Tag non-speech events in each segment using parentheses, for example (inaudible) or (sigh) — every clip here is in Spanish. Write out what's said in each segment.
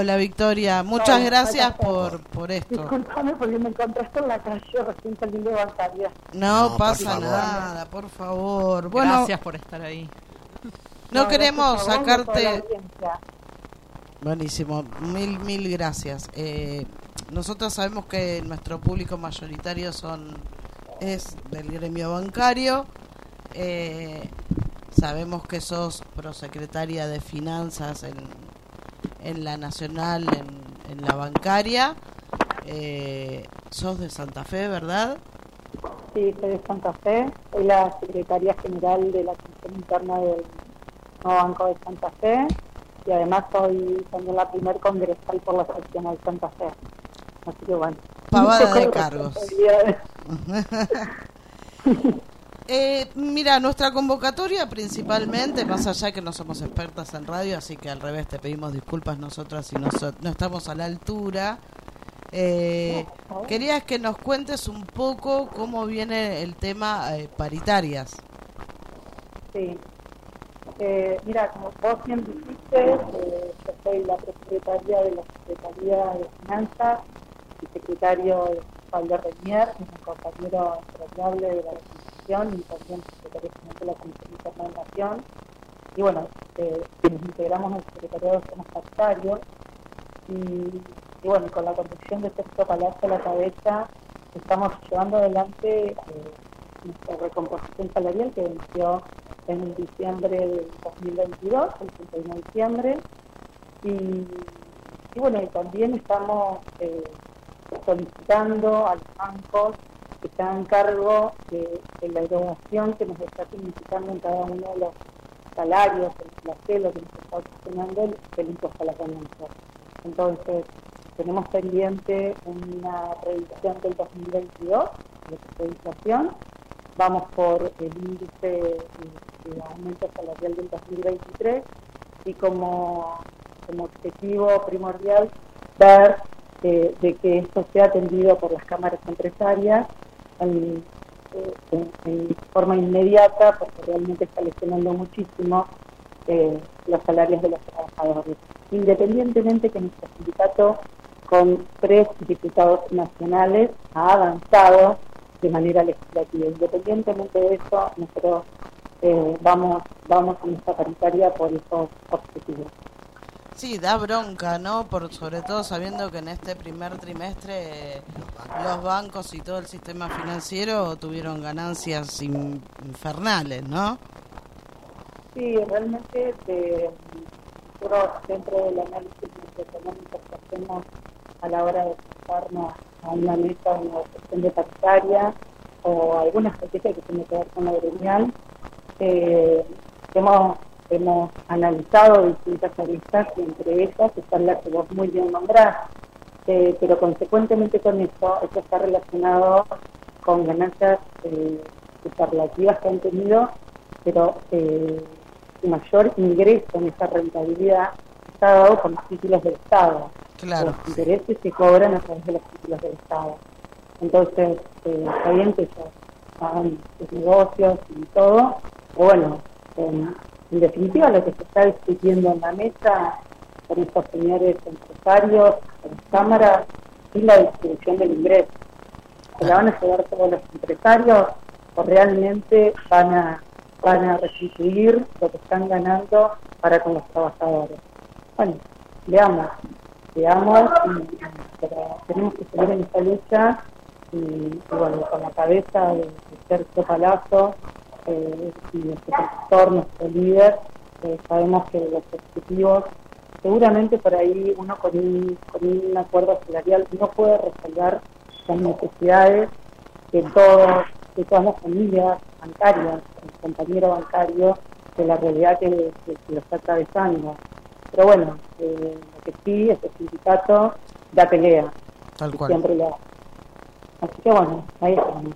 Hola Victoria, muchas gracias por, por esto. Disculpame porque me encontraste en la calle recién saliendo de bancaria. No, pasa nada, por favor. Bueno, gracias por estar ahí. No, queremos sacarte... Buenísimo, mil, mil gracias. Eh, nosotros sabemos que nuestro público mayoritario son es del gremio bancario. Eh, sabemos que sos prosecretaria de finanzas en, en la nacional, en, en la bancaria. Eh, sos de Santa Fe, ¿verdad? Sí, soy de Santa Fe. Soy la secretaria general de la Comisión Interna del Nuevo Banco de Santa Fe y además soy también la primer congresal por la sección de Santa Fe. Así que bueno. Pavada de (laughs) cargos. (laughs) Eh, mira, nuestra convocatoria principalmente, más allá que no somos expertas en radio, así que al revés te pedimos disculpas nosotras si no, no estamos a la altura. Eh, querías que nos cuentes un poco cómo viene el tema eh, paritarias. Sí. Eh, mira, como vos bien dijiste, eh, yo soy la secretaria de la Secretaría de Finanzas y secretario de Pablo Renier, mi compañero entrañable de la Y también secretario de la Comisión Interna de Nación. Y bueno, eh, nos integramos al secretariado somos pactarios y, y, bueno, con la conducción de Sergio Palacio a la cabeza, estamos llevando adelante eh, nuestra recomposición salarial que venció en diciembre del 2022, el 31 de diciembre. Y, bueno, también estamos eh, solicitando a los bancos que se hagan cargo de, la erogación que nos está significando en cada uno de los salarios, el flagelo que nos está ocasionando el, el impuesto a. Entonces, tenemos pendiente una revisión del 2022 de la inflación. Vamos por el índice de aumento salarial del 2023 y como, como objetivo primordial ver eh, de que esto sea atendido por las cámaras empresarias en, en, en, forma inmediata porque realmente está lesionando muchísimo eh, los salarios de los trabajadores. Independientemente que nuestro sindicato con tres diputados nacionales ha avanzado de manera legislativa. Independientemente de eso, nosotros eh, vamos, vamos a nuestra paritaria por esos objetivos. Sí, da bronca, ¿no? Por sobre todo sabiendo que en este primer trimestre los bancos y todo el sistema financiero tuvieron ganancias infernales, ¿no? Sí, realmente de, nosotros dentro del análisis económico que hacemos a la hora de pasarnos a una mesa, una cuestión de paritaria o alguna estrategia que tiene que ver con la gremial, eh, hemos hemos analizado distintas aristas y entre ellas está la que vos muy bien nombrás, eh, pero consecuentemente con eso, esto está relacionado con ganancias eh, superlativas que han tenido, pero eh, el mayor ingreso en esa rentabilidad está dado con los títulos del Estado. Claro. Los intereses se cobran a través de los títulos del Estado. Entonces, eh, está bien que ellos hagan sus negocios y todo, pero bueno, en definitiva, lo que se está discutiendo en la mesa con estos señores empresarios, en las cámaras, es la distribución del ingreso. ¿Se la van a llevar todos los empresarios o realmente van a, van a restituir lo que están ganando para con los trabajadores? Bueno, veamos, veamos, y, pero tenemos que seguir en esta lucha y, bueno, con la cabeza de, de Sergio eh, y nuestro profesor, nuestro líder, eh, sabemos que los objetivos, seguramente por ahí uno con un, con un acuerdo salarial no puede resolver las necesidades de, todos, de todas las familias bancarias, el compañero bancario, de la realidad que, que, que lo está atravesando. Pero bueno, eh, lo que sí, este sindicato da pelea. Tal cual. Siempre lo Así que bueno, ahí estamos.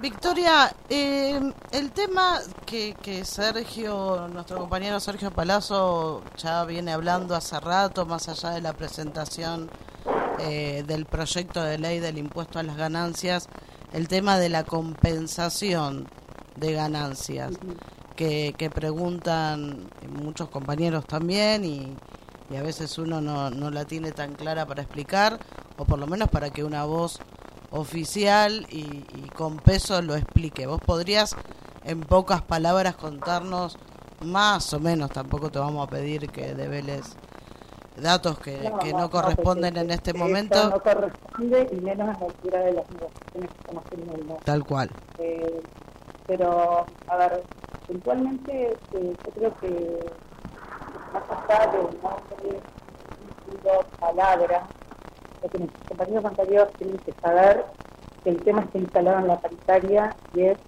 Victoria, eh, el tema que, que Sergio, nuestro compañero Sergio Palazzo, ya viene hablando hace rato, más allá de la presentación eh, del proyecto de ley del impuesto a las ganancias, el tema de la compensación de ganancias, que, que preguntan muchos compañeros también y, y a veces uno no, no la tiene tan clara para explicar, o por lo menos para que una voz oficial y, con peso lo explique. Vos podrías en pocas palabras contarnos más o menos, tampoco te vamos a pedir que develes datos que no, corresponden en este momento. No corresponde y menos a la altura de las negociaciones que estamos teniendo. Tal cual. Eh, pero, a ver, puntualmente eh, yo creo que más allá de nombre, palabra, lo que compañeros bancarios tienen que saber que el tema está instalado en la paritaria y es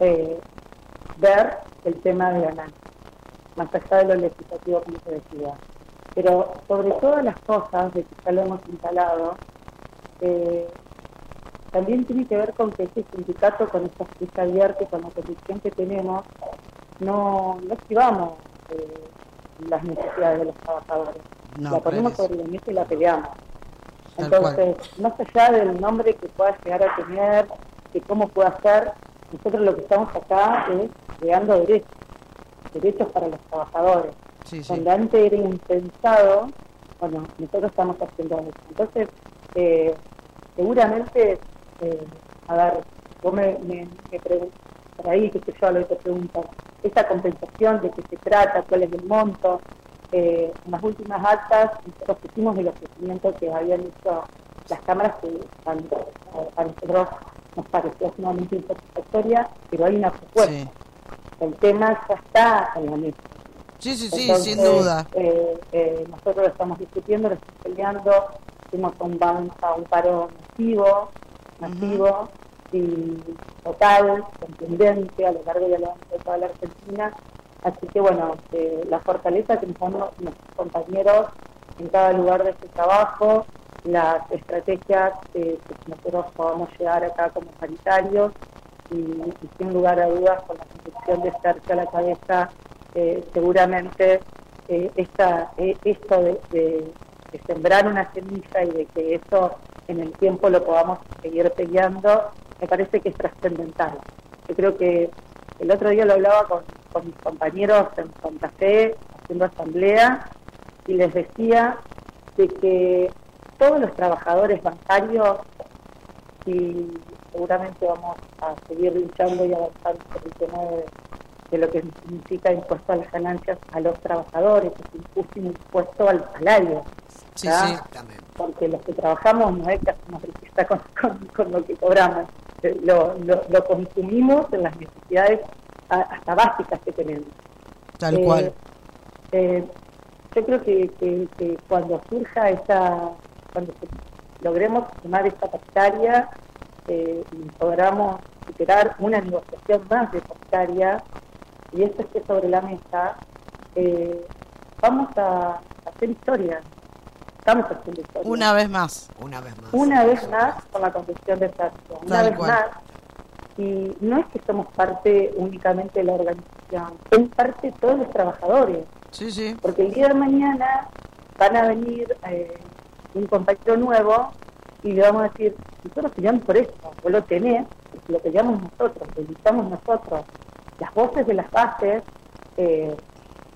eh, ver el tema de ganar, más allá de lo legislativo como se decía. Pero sobre todas las cosas de que ya lo hemos instalado, eh, también tiene que ver con que este sindicato, con esta ficha abierta y con la condición que tenemos, no, no esquivamos eh, las necesidades de los trabajadores. la ponemos sobre la mesa y la peleamos. Entonces, más allá del nombre que pueda llegar a tener, de cómo pueda ser, nosotros lo que estamos acá es creando derechos, derechos para los trabajadores. Sí, Donde antes era impensado, bueno, nosotros estamos haciendo eso. Entonces, eh, seguramente, eh, a ver, vos me, me, preguntas por ahí, que sé yo, lo que te pregunto, esa compensación de qué se trata, cuál es el monto, eh, en las últimas actas nosotros pusimos el ofrecimiento que habían hecho las cámaras que a, nosotros nos pareció sumamente insatisfactoria, pero hay una propuesta. El tema ya está en la mesa. Sí, sí, sí, sin duda. Eh, eh, nosotros lo estamos discutiendo, lo estamos peleando, hicimos un, un paro masivo, masivo y total, contundente a lo largo y a lo largo de toda la Argentina, Así que bueno, eh, la fortaleza que nos dan nuestros compañeros en cada lugar de este trabajo, las estrategias que nosotros podamos llegar acá como sanitarios y, sin lugar a dudas con la convicción de estar a la cabeza, eh, seguramente eh, esta, esto de, de, sembrar una semilla y de que eso en el tiempo lo podamos seguir peleando, me parece que es trascendental. Yo creo que el otro día lo hablaba con, mis compañeros en Santa Fe, haciendo asamblea, y les decía de que todos los trabajadores bancarios, y seguramente vamos a seguir luchando y avanzando por el tema de, lo que significa impuesto a las ganancias a los trabajadores, es un impuesto al salario. Sí, sí, Porque los que trabajamos no es que hacemos con, con lo que cobramos lo, lo, consumimos en las necesidades hasta básicas que tenemos. Tal eh, cual. Eh, yo creo que, cuando surja esa, cuando logremos tomar esta pactaria eh, y logramos superar una negociación más de pactaria y esto esté sobre la mesa, vamos a hacer historia estamos haciendo historia. Una vez más. Una vez más. Una vez más con la construcción de Saxo. Una vez más. Y no es que somos parte únicamente de la organización, es parte de todos los trabajadores. Sí, sí. Porque el día de mañana van a venir eh, un compañero nuevo y le vamos a decir, nosotros peleamos por esto, vos lo tenés, lo peleamos nosotros, lo luchamos nosotros. Las voces de las bases eh,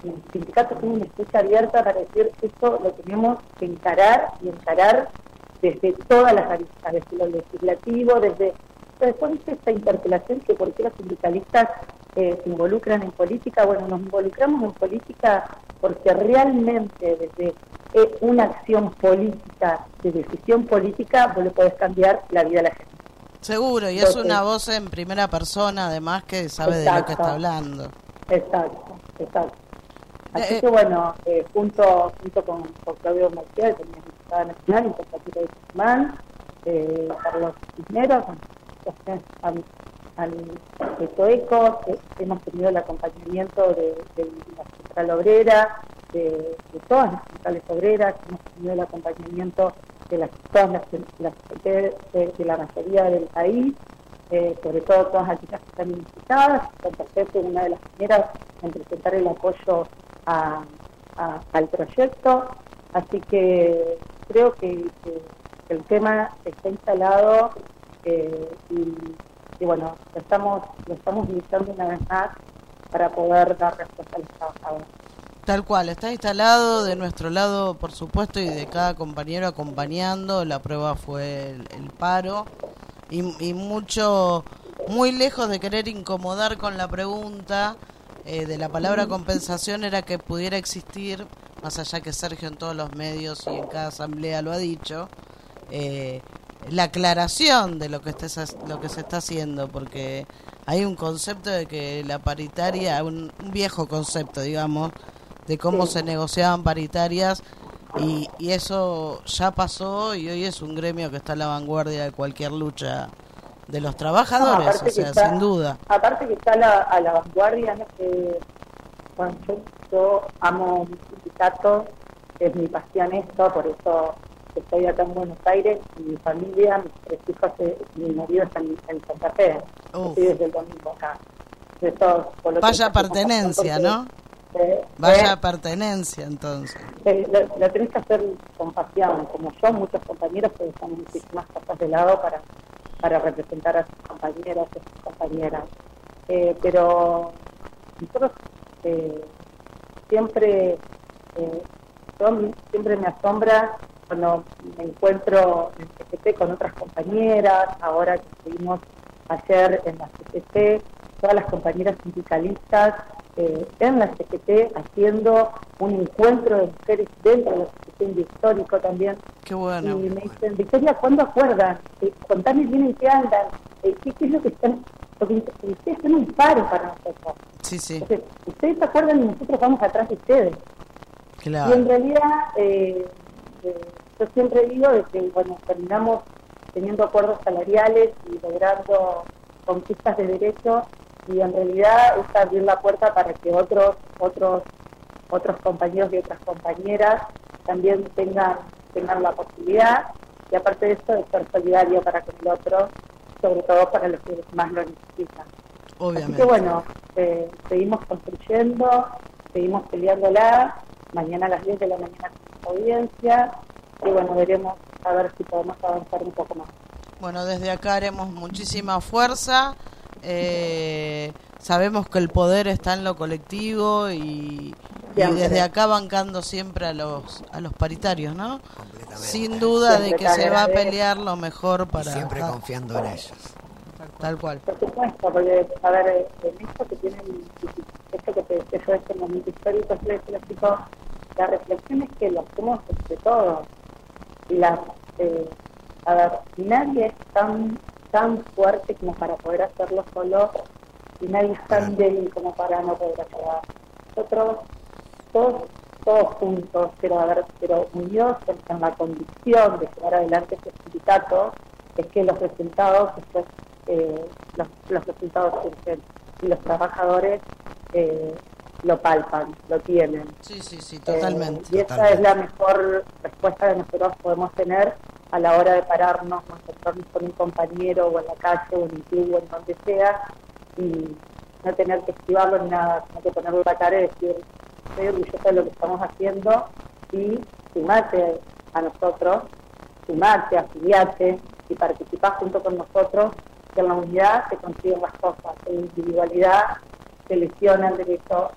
el sindicato tiene una escucha abierta para decir esto lo tenemos que encarar y encarar desde todas las aristas, desde lo legislativo, desde después de esta interpelación que por qué los sindicalistas eh, se involucran en política, bueno, nos involucramos en política porque realmente desde eh, una acción política, de decisión política, vos le podés cambiar la vida a la gente. Seguro, y es una voz en primera persona, además, que sabe de lo que está hablando. Exacto, exacto. Así eh, que bueno, eh, junto, junto con, Claudio Marcial, que es diputada nacional, y con Patricia de Guzmán, eh, Carlos Cisneros, al, al hemos tenido el acompañamiento de, la central obrera, de, todas las centrales obreras, hemos tenido el acompañamiento de las, todas las, de, la mayoría del país, eh, sobre todo todas aquellas que están invitadas. Fue una de las primeras en presentar el apoyo al proyecto, así que creo que, el tema está instalado eh, y, bueno, lo estamos, lo estamos luchando una vez más para poder dar respuesta a los trabajadores. Tal cual, está instalado de nuestro lado, por supuesto, y de cada compañero acompañando. La prueba fue el, paro y, mucho, muy lejos de querer incomodar con la pregunta eh, de la palabra compensación, era que pudiera existir, más allá que Sergio en todos los medios y en cada asamblea lo ha dicho, eh, la aclaración de lo que, lo que se está haciendo, porque hay un concepto de que la paritaria, un viejo concepto, digamos, de cómo se negociaban paritarias y, y, eso ya pasó y hoy es un gremio que está a la vanguardia de cualquier lucha de los trabajadores, o sea, sin duda. Aparte que está a la, vanguardia, ¿no? yo, amo mi sindicato, es mi pasión esto, por eso estoy acá en Buenos Aires, y mi familia, mis tres hijos, eh, mi marido está en, Santa Fe, estoy desde el domingo acá. Vaya pertenencia, ¿no? Vaya eh, pertenencia, entonces. Eh, lo, tenés que hacer con pasión, como yo, muchos compañeros que están muchísimas cosas de lado para, para representar a sus compañeros, a sus compañeras. Eh, pero nosotros eh, siempre, siempre me asombra cuando me encuentro en CGT con otras compañeras, ahora que estuvimos ayer en la CGT, todas las compañeras sindicalistas eh, en la CGT haciendo un encuentro de mujeres dentro de la CGT histórico también. Qué bueno. Y me dicen, Victoria, ¿cuándo acuerdan? Eh, contame bien en qué andan. Eh, ¿qué, es lo que están? Porque ustedes son un paro para nosotros. Sí, sí. ustedes se acuerdan y nosotros vamos atrás de ustedes. Claro. Y en realidad, eh, yo siempre digo de que, bueno, terminamos teniendo acuerdos salariales y logrando conquistas de derechos y en realidad es abrir la puerta para que otros otros otros compañeros y otras compañeras también tengan tengan la posibilidad y aparte de eso de ser solidario para con el otro sobre todo para los que más lo necesitan Obviamente. así que bueno eh, seguimos construyendo seguimos peleándola mañana a las 10 de la mañana audiencia y bueno veremos a ver si podemos avanzar un poco más. Bueno desde acá haremos muchísima fuerza. Eh, sabemos que el poder está en lo colectivo y, desde acá bancando siempre a los a los paritarios, ¿no? Sin duda de que se va a pelear lo mejor para... siempre confiando en ellos. Tal cual. Por supuesto, porque, a ver, en esto que tienen, esto que te yo, este momento histórico, clásico, la reflexión es que lo hacemos entre todos. Y la, eh, a ver, nadie es tan tan fuerte como para poder hacerlo solo y nadie es tan débil como para no poder hacerlo. Nosotros, todos, todos juntos, pero, a ver, pero unidos en, la convicción de llevar adelante este sindicato, es que los resultados, eh, los, los, resultados surgen y los trabajadores eh, lo palpan, lo tienen. Sí, sí, sí, totalmente. Eh, y esa es la mejor respuesta que nosotros podemos tener a la hora de pararnos, encontrarnos con un compañero o en la calle o en el club o en donde sea y no tener que esquivarlo ni nada, sino que ponerle la cara y decir, estoy orgulloso de lo que estamos haciendo y sumate a nosotros, sumate, afiliate y participa junto con nosotros que en la unidad se consiguen las cosas, en la individualidad se lesiona el derecho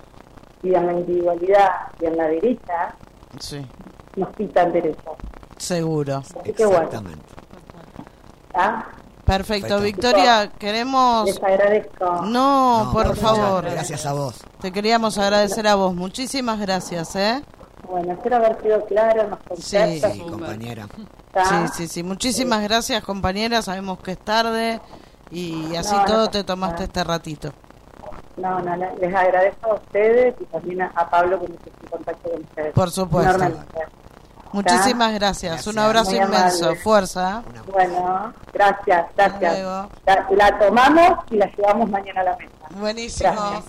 y en la individualidad y en la derecha nos quitan derecho. Seguro. Exactamente. ¿Ah? Perfecto, Victoria, queremos... Les agradezco. No, por favor. Gracias a vos. Te queríamos agradecer a vos. Muchísimas gracias, ¿eh? Bueno, espero haber sido claro, nos Sí, compañera. Sí, sí, sí. Muchísimas gracias, compañera. Sabemos que es tarde y así todo te tomaste este ratito. No, no, les agradezco a ustedes y también a, Pablo que me puso en contacto con ustedes. Por supuesto. Muchísimas gracias. Un abrazo inmenso. Fuerza. Bueno, gracias, gracias. La, tomamos y la llevamos mañana a la mesa. Buenísimo.